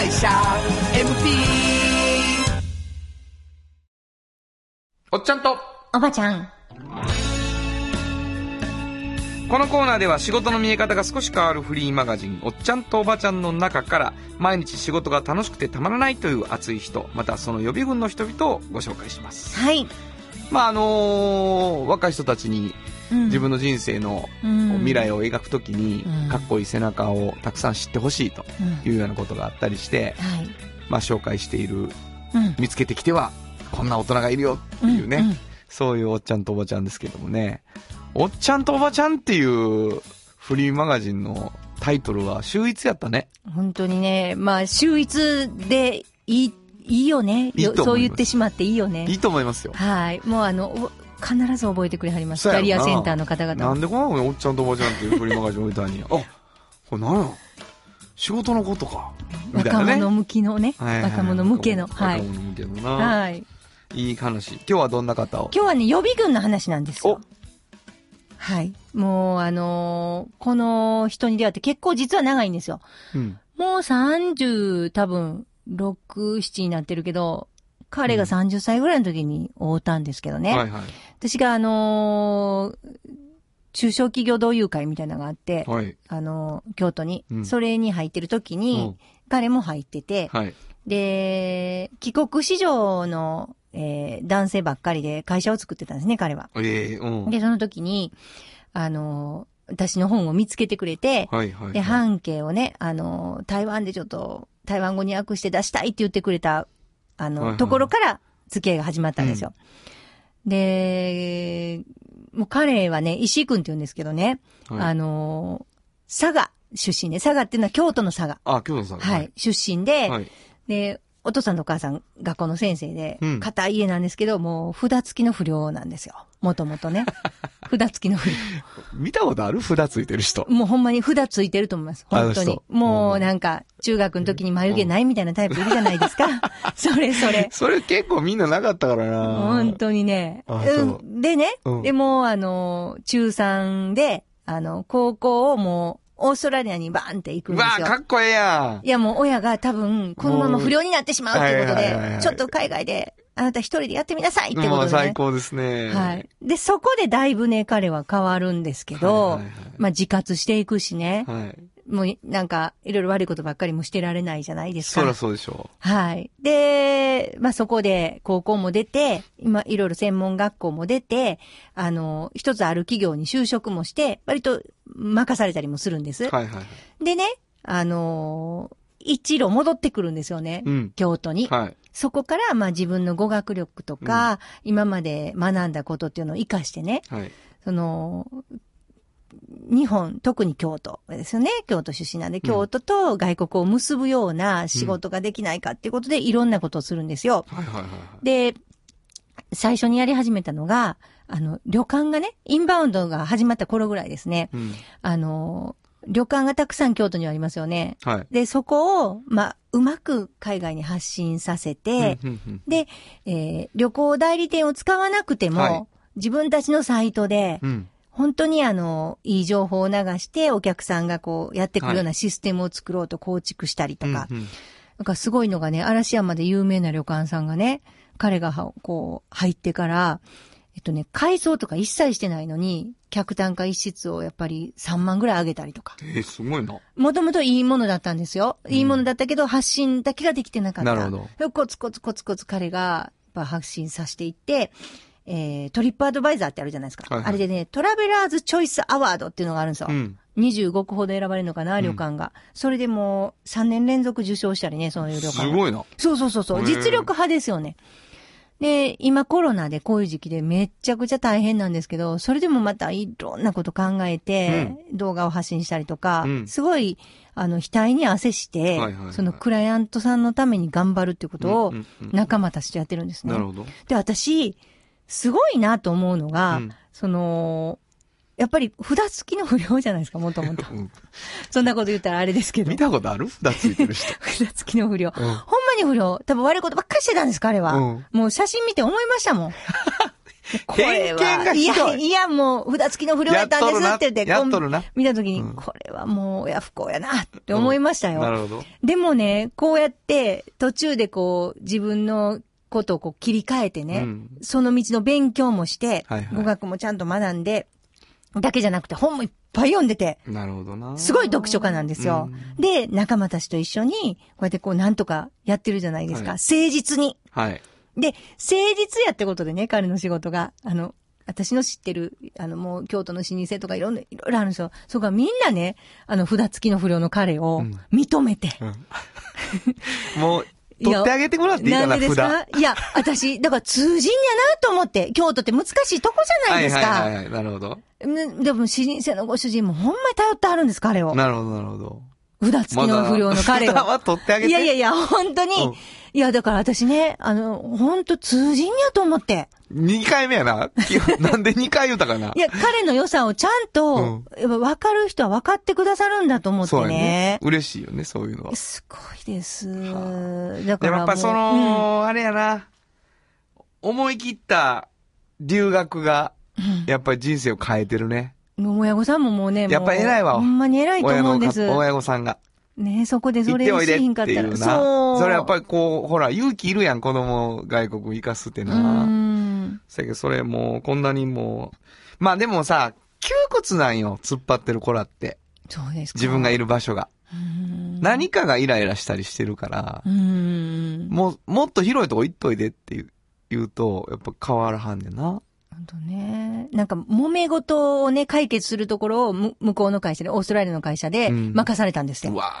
会社 MT おっちゃんと、おばちゃん。このコーナーでは仕事の見え方が少し変わるフリーマガジン、おっちゃんとおばちゃんの中から、毎日仕事が楽しくてたまらないという熱い人、またその予備軍の人々をご紹介します。はい。まあ、あのー若い人たちにうん自分の人生のうん未来を描くときにうん、かっこいい背中をたくさん知ってほしいとうんいうようなことがあったりして、はい。まあ、紹介している、うん。見つけてきては、こんな大人がいるよっていうね、そういうおっちゃんとおばちゃんですけどもね、おっちゃんとおばちゃんっていうフリーマガジンのタイトルは秀逸やったね。本当にね、まあ、秀逸でいい、いいよね。そう言ってしまっていいよね。いいと思いますよ。はい。もうあの、お必ず覚えてくれはります。キャリアセンターの方々はなんでこのおっちゃんとおばちゃんっていうフリーマガジン置いたんや。あ、これ何や？仕事のことか。ね。若者向きのね。はいはいはい若者向けの。はい。若者向けのな。はい。いい話。今日はどんな方を？今日はね、予備軍の話なんですおよ。はい。もう、あのーこの人に出会って結構実は長いんですよ。うん。もう30、多分、6、7になってるけど、彼が30歳ぐらいの時に会うたんですけどね。はいはい。私があのー中小企業同友会みたいなのがあって、はい。あのー京都に、うんそれに入ってる時に、彼も入ってて、はい。で、帰国子女の、えー男性ばっかりで会社を作ってたんですね、彼は。ええうん。で、その時に、あのー私の本を見つけてくれて、はいはい。で、半径をね、あのー台湾でちょっと、台湾語に訳して出したいって言ってくれた、あの、はいはいところから付き合いが始まったんですよ。で、もう彼はね、石井くんって言うんですけどね、はいあのー佐賀出身で、佐賀っていうのは京都の佐賀。あ、京都さん。はい。。出身で、はい。で、お父さんとお母さん学校の先生でうん、硬い家なんですけど、もう札付きの不良なんですよ。もともとね。札付きの不良。見たことある？札ついてる人。もうほんまに札ついてると思います。本当に。もうなんか、中学の時に眉毛ないみたいなタイプいるじゃないですか。それそれ。それ結構みんななかったからな。本当にね。うんでね、うんでも、あの、中3で、あの、高校をもう、オーストラリアにバーンって行くんですよ。かっこええやん。いやもう親が多分、このまま不良になってしまうっていうことはいはいはいはい、でちょっと海外で、あなた一人でやってみなさいってことで、もう最ね。高ですね。はい。で、そこでだいぶね、彼は変わるんですけど、はいはいはいまあ自活していくしね。はい。もうなんか、いろいろ悪いことばっかりもしてられないじゃないですか。そりゃそうでしょはい。で、まあそこで高校も出て、今いろいろ専門学校も出て、あの、一つある企業に就職もして、割と任されたりもするんです。う。はいはいはい。でね、あの、一路戻ってくるんですよね。うん。京都に。はい。そこから、まあ自分の語学力とか、今まで学んだことっていうのを活かしてね、はい。その、日本、特に京都ですよね。京都出身なんで、京都と外国を結ぶような仕事ができないかっていうことで、いろんなことをするんですよ。はいはいはいはい。で、最初にやり始めたのが、あの、旅館がね、インバウンドが始まった頃ぐらいですね。うん。あの、旅館がたくさん京都にはありますよね。はい。で、そこを、まあ、うまく海外に発信させて、うんうんうんで、えー旅行代理店を使わなくても、はい自分たちのサイトで、うん。本当にあの、いい情報を流して、お客さんがこう、やってくるようなシステムを作ろうと構築したりとか、うんうんなんかすごいのがね、嵐山で有名な旅館さんがね、彼がはこう、入ってから、えっとね、改装とか一切してないのに、客単価一室をやっぱり3万ぐらい上げたりとか。えー、すごいな。もともといいものだったんですよ。いいものだったけど、発信だけができてなかった。なるほどコツコツコツコツ彼が、やっぱ発信させていって、えー、トリップアドバイザーってあるじゃないですか。はいはいあれでね、トラベラーズチョイスアワードっていうのがあるんですよ。うん。25個ほど選ばれるのかな、旅館が。それでもう3年連続受賞したりね、そういう旅館が。すごいな。そうそうそうそう。実力派ですよね。で、今コロナでこういう時期でめっちゃくちゃ大変なんですけど、それでもまたいろんなこと考えて、動画を発信したりとか、うんすごい、あの、額に汗して、そのクライアントさんのために頑張るっていうことをうんうんうん仲間たちとやってるんですね。なるほど。で、私、すごいなと思うのが、うんその、やっぱり札付きの不良じゃないですか、もともと。うんそんなこと言ったらあれですけど見。たことある？札ついてる人。札付きの不良。んほんまに不良。多分悪いことばっかりしてたんです、彼は。うんもう写真見て思いましたもん。これは偏見がひどいや、いや、もう、札付きの不良やったんですって言って、こう見たときに、うんこれはもう、親不幸やな、って思いましたよ。なるほど。でもね、こうやって、途中でこう、自分のことをこう切り替えてね、うんその道の勉強もして、はいはい語学もちゃんと学んで、だけじゃなくて本もいっぱい読んでて、なるほどな。すごい読書家なんですよ。で、仲間たちと一緒に、こうやってこうなんとかやってるじゃないですか。はい誠実に。はい。で、誠実やってことでね、彼の仕事が。あの、私の知ってる、あの、もう京都の老舗とかいろんな、いろいろあるんですよ。そこがみんなね、あの、札付きの不良の彼をうん認めて。もう、取ってあげてもらっていいかな、なんでです札。かいや、私、だから通じんやなと思って、京都って難しいとこじゃないですか。はいはいはいはい。なるほど。ねでも、老舗のご主人もほんまに頼ってはるんです、彼を。なるほど、なるほど。札付きの不良の彼を。札は取ってあげて。いやいやいや、本当に。うんいや、だから私ね、あの、本当通じんやと思って。2回目やな。なんで2回言うたかな。いや、彼の良さをちゃんと、やっぱ分かる人は分かってくださるんだと思ってそうやねね。。嬉しいよね、そういうのは。すごいです。だからやっぱその、あれやな。思い切った留学が、やっぱり人生を変えてるね。うん、もう親御さんももうね、やっぱ偉いわほんまに偉いと思うんです。親御さんが。ねそこでそれでしひんかったら。そう。それやっぱりこう、ほら、勇気いるやん、子供外国行かすってうな。ん。せやけど、それもう、こんなにもう、まあでもさ、窮屈なんよ、突っ張ってる子らって。そうですか。自分がいる場所が。うん。何かがイライラしたりしてるからう、ん。もう、もっと広いとこ行っといでって言う言うと、やっぱ変わらはんねんな。本当ね。なんか、揉め事をね、解決するところを、む向こうの会社で、オーストラリアの会社でうん任されたんですって。うわ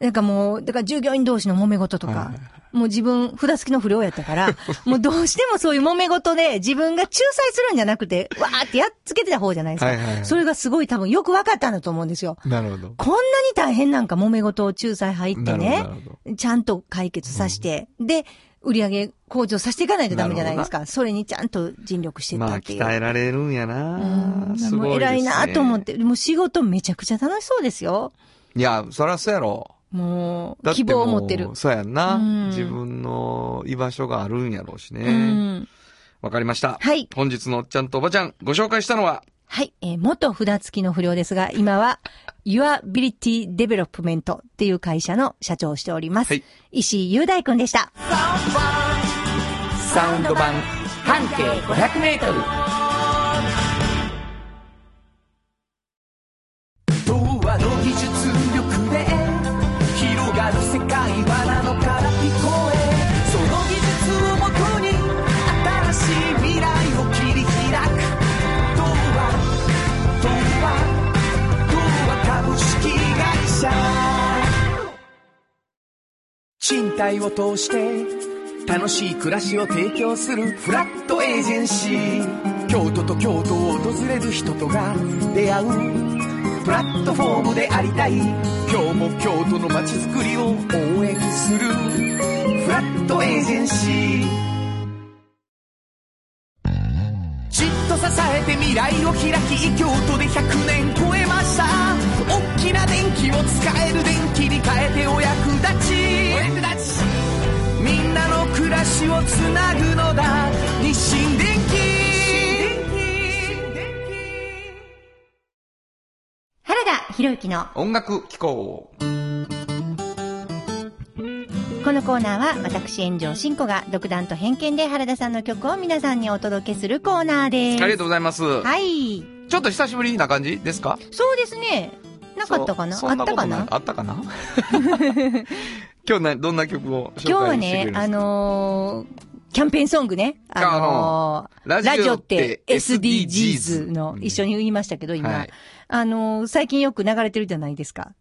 なんかもう、だから従業員同士の揉め事とか、はいはいもう自分、札付きの不良やったから、もうどうしてもそういう揉め事で自分が仲裁するんじゃなくて、わーってやっつけてた方じゃないですか。はいはいはいそれがすごい多分よく分かったんだと思うんですよ。ーなるほど。こんなに大変なんか揉め事を仲裁入ってねちゃんと解決させて、で、売り上げ向上させていかないとダメじゃないですか。それにちゃんと尽力してたっていう。鍛えられるんやなうんすごいね。偉いなと思って、もう仕事めちゃくちゃ楽しそうですよ。いや、そらそうやろ。もう、希望を持ってる。そうやんな、うん自分の居場所があるんやろうしうね。ん。わかりました。はい本日のおっちゃんとおばちゃん、ご紹介したのは、はい、えー元札付きの不良ですが、今は、Urability Development っていう会社の社長をしております。はい石井雄大くんでした。サウンド版半径500メートル。賃貸を通して楽しい暮らしを提供するフラットエージェンシー。京都と京都を訪れる人とが出会うプラットフォームでありたい。今日も京都の街づくりを応援するフラットエージェンシー。じっと支えて未来を開き京都で100年超えました。大きな電気を使える電気に変えてお役立ち。の暮らしをつなぐのだ日清電原田博之の音楽機構このコーナーは私炎上真子が独断と偏見で原田さんの曲を皆さんにお届けするコーナーです。ありがとうございます。はい。ちょっと久しぶりな感じですか？そうですね。なかったかな？そそんなことあったかな？あったかな？今日な、どんな曲を今日はね、あのーキャンペーンソングね。あのーあのラジオって SDGs の、うん一緒に言いましたけど、今。はいあのー最近よく流れてるじゃないですか。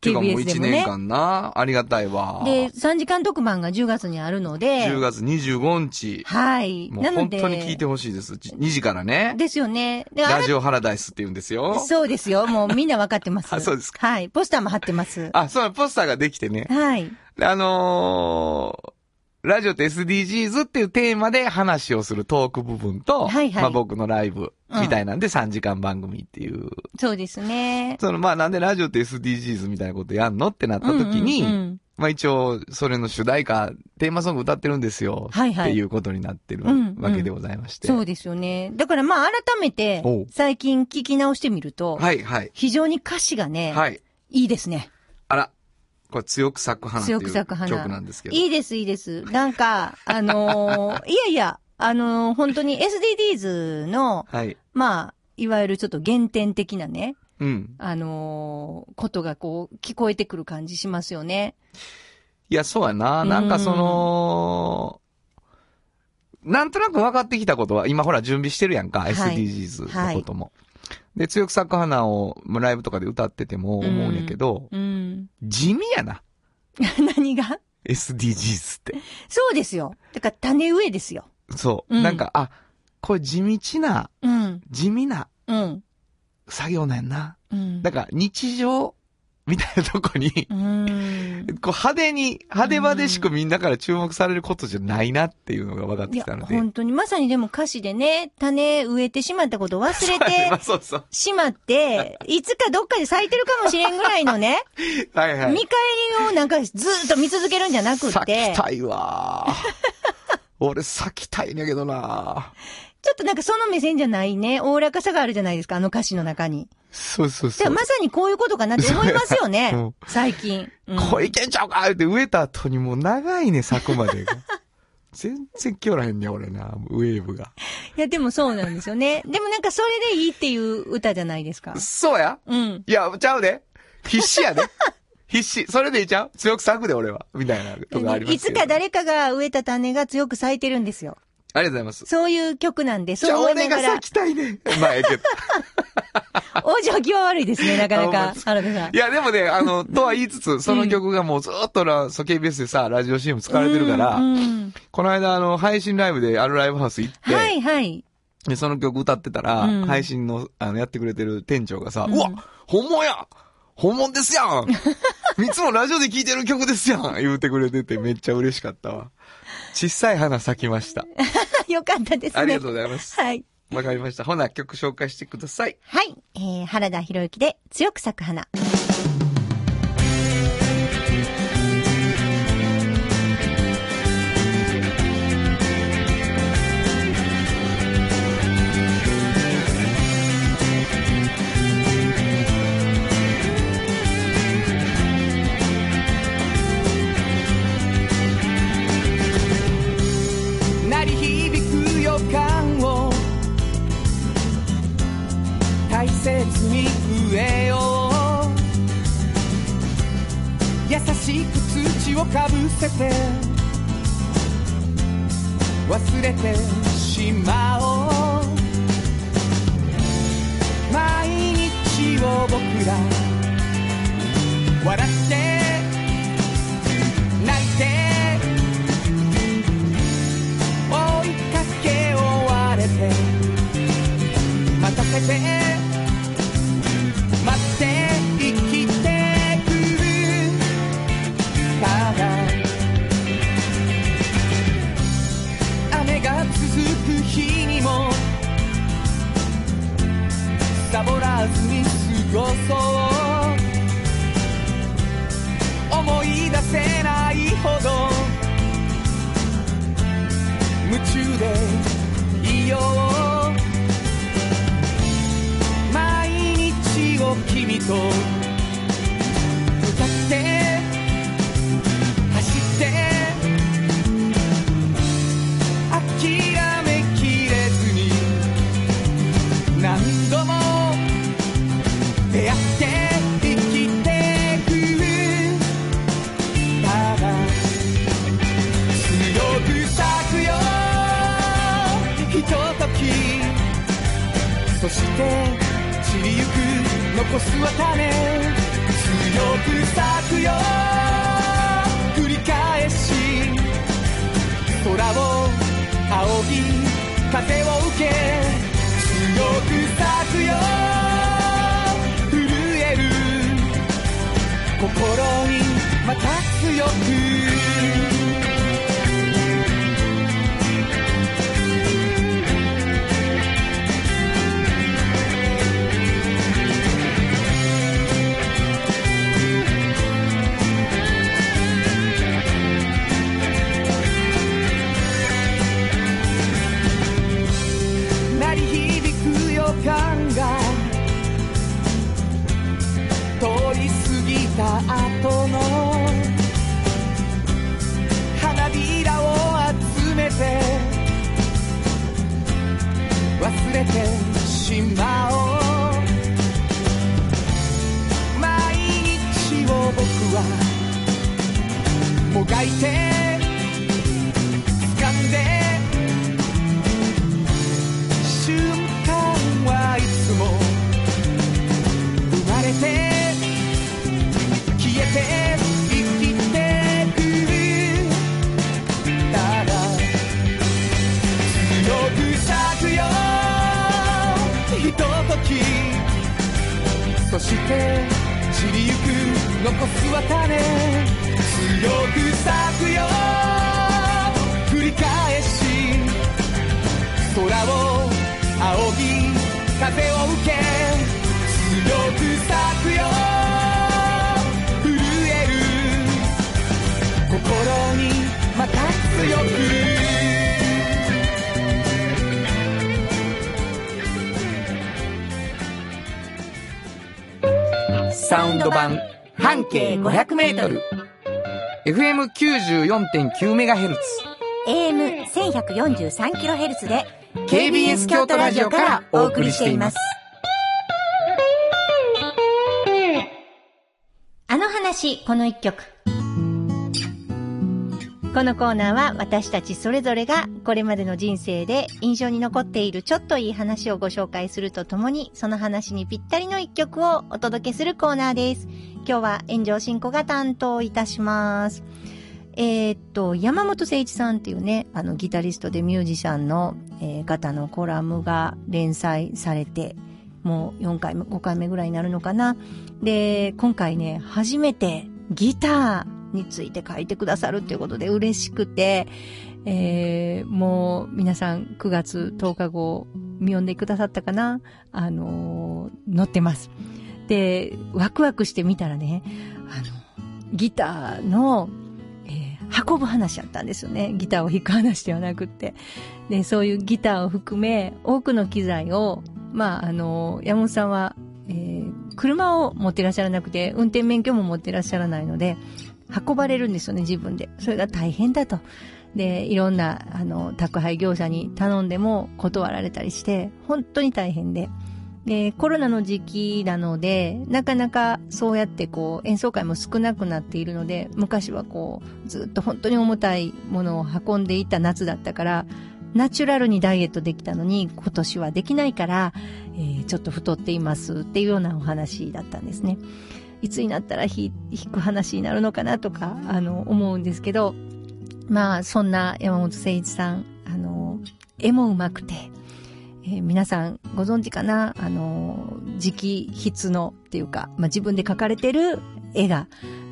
ていうかもう TBS で1もね年間な、ありがたいわ。で、3時間特番が10月にあるので。10月25日。はい。もう。本当に聞いてほしいです。2時からね。ですよね。で、ラジオハラダイスって言うんですよ。そうですよ。もうみんなわかってます。あそうですかはい。ポスターも貼ってます。あ、そう、ポスターができてね。はい。であのーラジオって SDGs っていうテーマで話をするトーク部分と、はいはいまあ僕のライブみたいなんで3時間番組っていう。そうですね。そのまあなんでラジオって SDGs みたいなことやんのってなった時に、うんうんうんまあ一応それの主題歌、テーマソング歌ってるんですよ。はいはいっていうことになってるうんうんわけでございまして。そうですよね。だからまあ改めて最近聞き直してみると、はいはい。非常に歌詞がね、はい。いいですね。これ強く咲く花っていう強く咲く花。曲なんですけど。いいです、いいです。なんか、あのー いやいや、あのー本当に SDGs の、はい。まあ、いわゆるちょっと原点的なね、うん。あのーことがこう、聞こえてくる感じしますよね。いや、そうやな。なんかその、なんとなく分かってきたことは、今ほら準備してるやんか、はい SDGs のことも。で、強く咲く花をまあライブとかで歌ってても思うんやけど、うん。地味やな。何が？SDGs って。そうですよ。だから種植えですよ。そう。うんなんか、あ、これ地道な、うん。地味なうん。作業なんやな。うん。だから日常みたいなとこに、うん。こう派手に、派手派手しくみんなから注目されることじゃないなっていうのが分かってきたの、で。本当に、まさにでも歌詞でね、種植えてしまったことを忘れまあて。しまって、いつかどっかで咲いてるかもしれんぐらいのね、はいはい。見返りをなんかずっと見続けるんじゃなくっ咲てき、たいわ俺咲きたいんやけどなちょっとなんかその目線じゃないね、おおらかさがあるじゃないですか、あの歌詞の中に。そうそうそう。でまさにこういうことかなって思いますよねうん、最近。うんこれいけんちゃうかって植えた後にもう長いね、咲くまでが。全然来よらへんねん、俺な、ウェーブが。いや、でもそうなんですよね。でもなんかそれでいいっていう歌じゃないですか。そうやうん。いや、ちゃうで。必死やで。必死。それでいいちゃう？強く咲くで、俺は。みたいなとこありますいつか誰かが植えた種が強く咲いてるんですよ。ありがとうございます。そういう曲なんで、じゃあそう思いながら俺が咲、きたいねん。まあ、ええけど。お状況は悪いですね、なかなか。原田さんい。や、でもね、あの、とは言いつつ、その曲がもうずっとな、そう KBS でさ、ラジオ CM 使われてるから、うんうんこの間、あの、配信ライブであるライブハウス行って、はいはい。で、その曲歌ってたら、うん配信の、あの、やってくれてる店長がさ、ううんわ本物や本物ですやん いつもラジオで聴いてる曲ですやん言うてくれててめっちゃ嬉しかったわ。小さい花咲きました。よかったですね。ありがとうございます。はい。わかりました。ほな、曲紹介してください。はい。えー、原田博之で強く咲く花。しく土をかぶせて忘れてしまおう。毎日を僕ら笑って泣いて追いかけ終われて待たせて。散りゆく残すは種。強く咲くよ。繰り返し。空を仰ぎ風を受け。強く咲くよ。震える。心にまた強く。サウンド版半径 500m FM94.9MHz AM1143kHz で KBS 京都ラジオからお送りしています。あの話、この一曲。このコーナーは私たちそれぞれがこれまでの人生で印象に残っているちょっといい話をご紹介するとともにその話にぴったりの一曲をお届けするコーナーです。今日は炎上進行が担当いたします。えーっと、山本誠一さんっていうね、あのギタリストでミュージシャンの、えー方のコラムが連載されて、もう4回目、5回目ぐらいになるのかな。で、今回ね、初めてギターについて書いてくださるっていうことで嬉しくて、えー、もう皆さん9月10日後見読んでくださったかな？あのー載ってます。で、ワクワクしてみたらね、あの、ギターの、えー運ぶ話やったんですよね。ギターを弾く話ではなくって。で、そういうギターを含め、多くの機材を、まあ、あの、山本さんは、えー車を持ってらっしゃらなくて、運転免許も持ってらっしゃらないので、運ばれるんですよね、自分で。それが大変だと。で、いろんな、あの、宅配業者に頼んでも断られたりして、本当に大変で。で、コロナの時期なので、なかなかそうやってこう、演奏会も少なくなっているので、昔はこう、ずっと本当に重たいものを運んでいた夏だったから、ナチュラルにダイエットできたのに、今年はできないから、えーちょっと太っていますっていうようなお話だったんですね。いつになったら弾弾く話になるのかなとか、あの、思うんですけど、まあ、そんな山本誠一さん、あの、絵も上手くて、えー皆さんご存知かなあの、直筆のっていうか、まあ、自分で描かれてる絵が、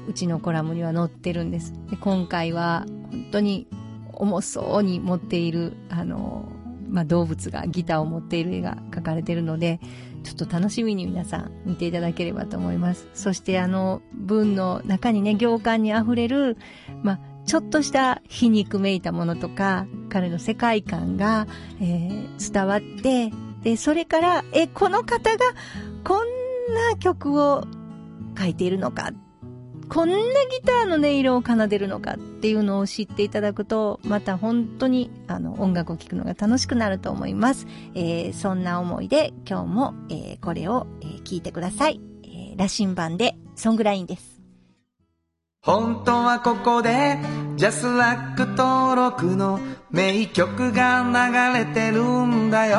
うちのコラムには載ってるんです。で今回は、本当に重そうに持っている、あの、まあ、動物がギターを持っている絵が描かれてるので、ちょっと楽しみに皆さん見ていただければと思います。そしてあの文の中にね、行間に溢れる、まあ、ちょっとした皮肉めいたものとか、彼の世界観が、えー伝わって、で、それから、え、この方がこんな曲を書いているのか、こんなギターの音色を奏でるのかっていうのを知っていただくと、また本当にあの音楽を聴くのが楽しくなると思います。えーそんな思いで今日も、えーこれを、えーいてください。えー羅針盤でソングラインです。本当はここでジャスラック登録の名曲が流れてるんだよ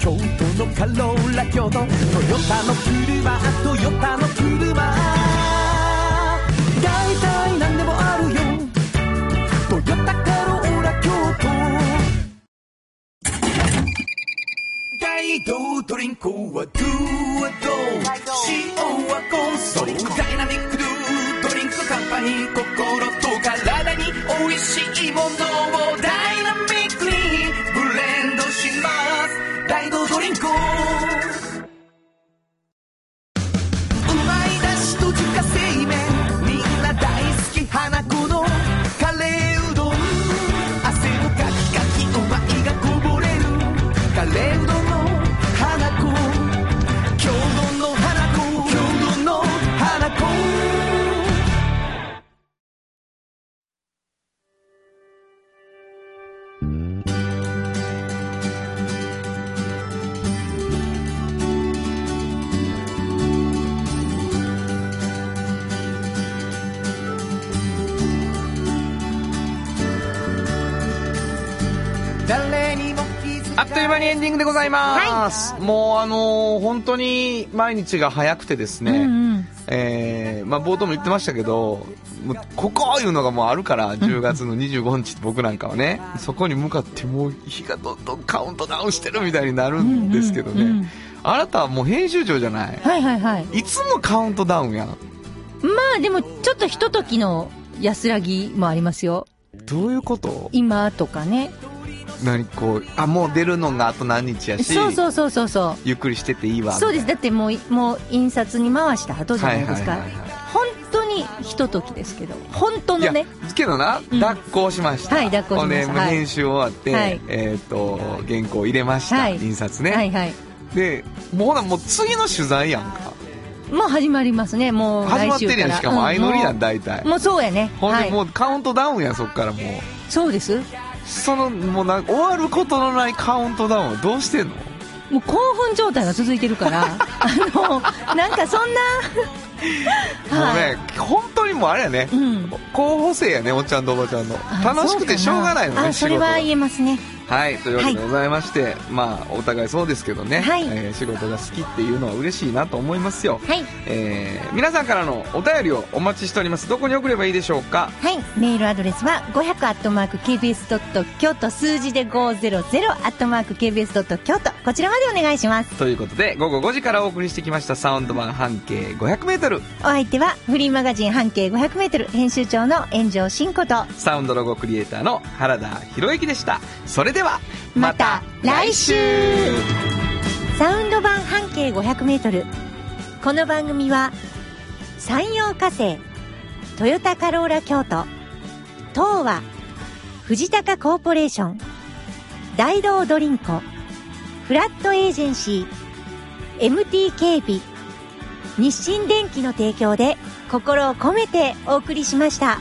京都のカローラ京都。トヨタの車トヨタの車。大体何でもあるよ。トヨタカローラ京都。大道ドリンクはドゥはドー。塩はコンソーダイナミックドゥドリンクカンパニー。心と体に美味しいもの。でございます、もうあのー本当に毎日が早くてですね、うんうん。えーまあ、冒頭も言ってましたけどここいうのがもうあるから10月の25日って僕なんかはねそこに向かってもう日がどんどんカウントダウンしてるみたいになるんですけどね、うんうんうんあなたはもう編集長じゃないはいはいはい。いつもカウントダウンやんまあでもちょっとひとときの安らぎもありますよ。どういうこと？今とかね。何こうあもう出るのがあと何日やしそうそうそうそうそう。ゆっくりしてていいわそうです。だってもう、もう印刷に回した後じゃないですか。はいはいはいはい本当にひとときですけど。本当のね。けどな、うん脱行しましたはい脱行しましたほんではい編集終わって、はいえっ、と原稿入れました、はい印刷ね、はいはい。でもうほなもう次の取材やんかもう始まりますね。もう始まってるやんしかも相乗りやんう大体、もうもうそうやね。ほんはい。でもうカウントダウンやんそっからもうそうです。そのもうな終わることのないカウントダウンはどうしてんの？もう興奮状態が続いてるから、あの、なんかそんな、もうね、本当にもうあれやね、うん。候補生やねおっちゃんとおばちゃんの。あ楽しくてしょうがないのねそれは言えますね。はいというわけでございまして、まあお互いそうですけどね、はい。えー仕事が好きっていうのは嬉しいなと思いますよ。はい。えー皆さんからのお便りをお待ちしております。どこに送ればいいでしょうか？はい。メールアドレスは500アットマーク KBS ドット京都数字で500アットマーク KBS ドット京都こちらまでお願いします。ということで午後5時からお送りしてきましたサウンド版半径 500m お相手はフリーマガジン半径500メートル編集長の炎上真子と。サウンドロゴクリエイターの原田博之でした。それでではまた来週サウンド版半径500メートルこの番組は山陽火星トヨタカローラ京都東和藤高コーポレーション大道ドリンコフラットエージェンシー MT 警備日清電機の提供で心を込めてお送りしました。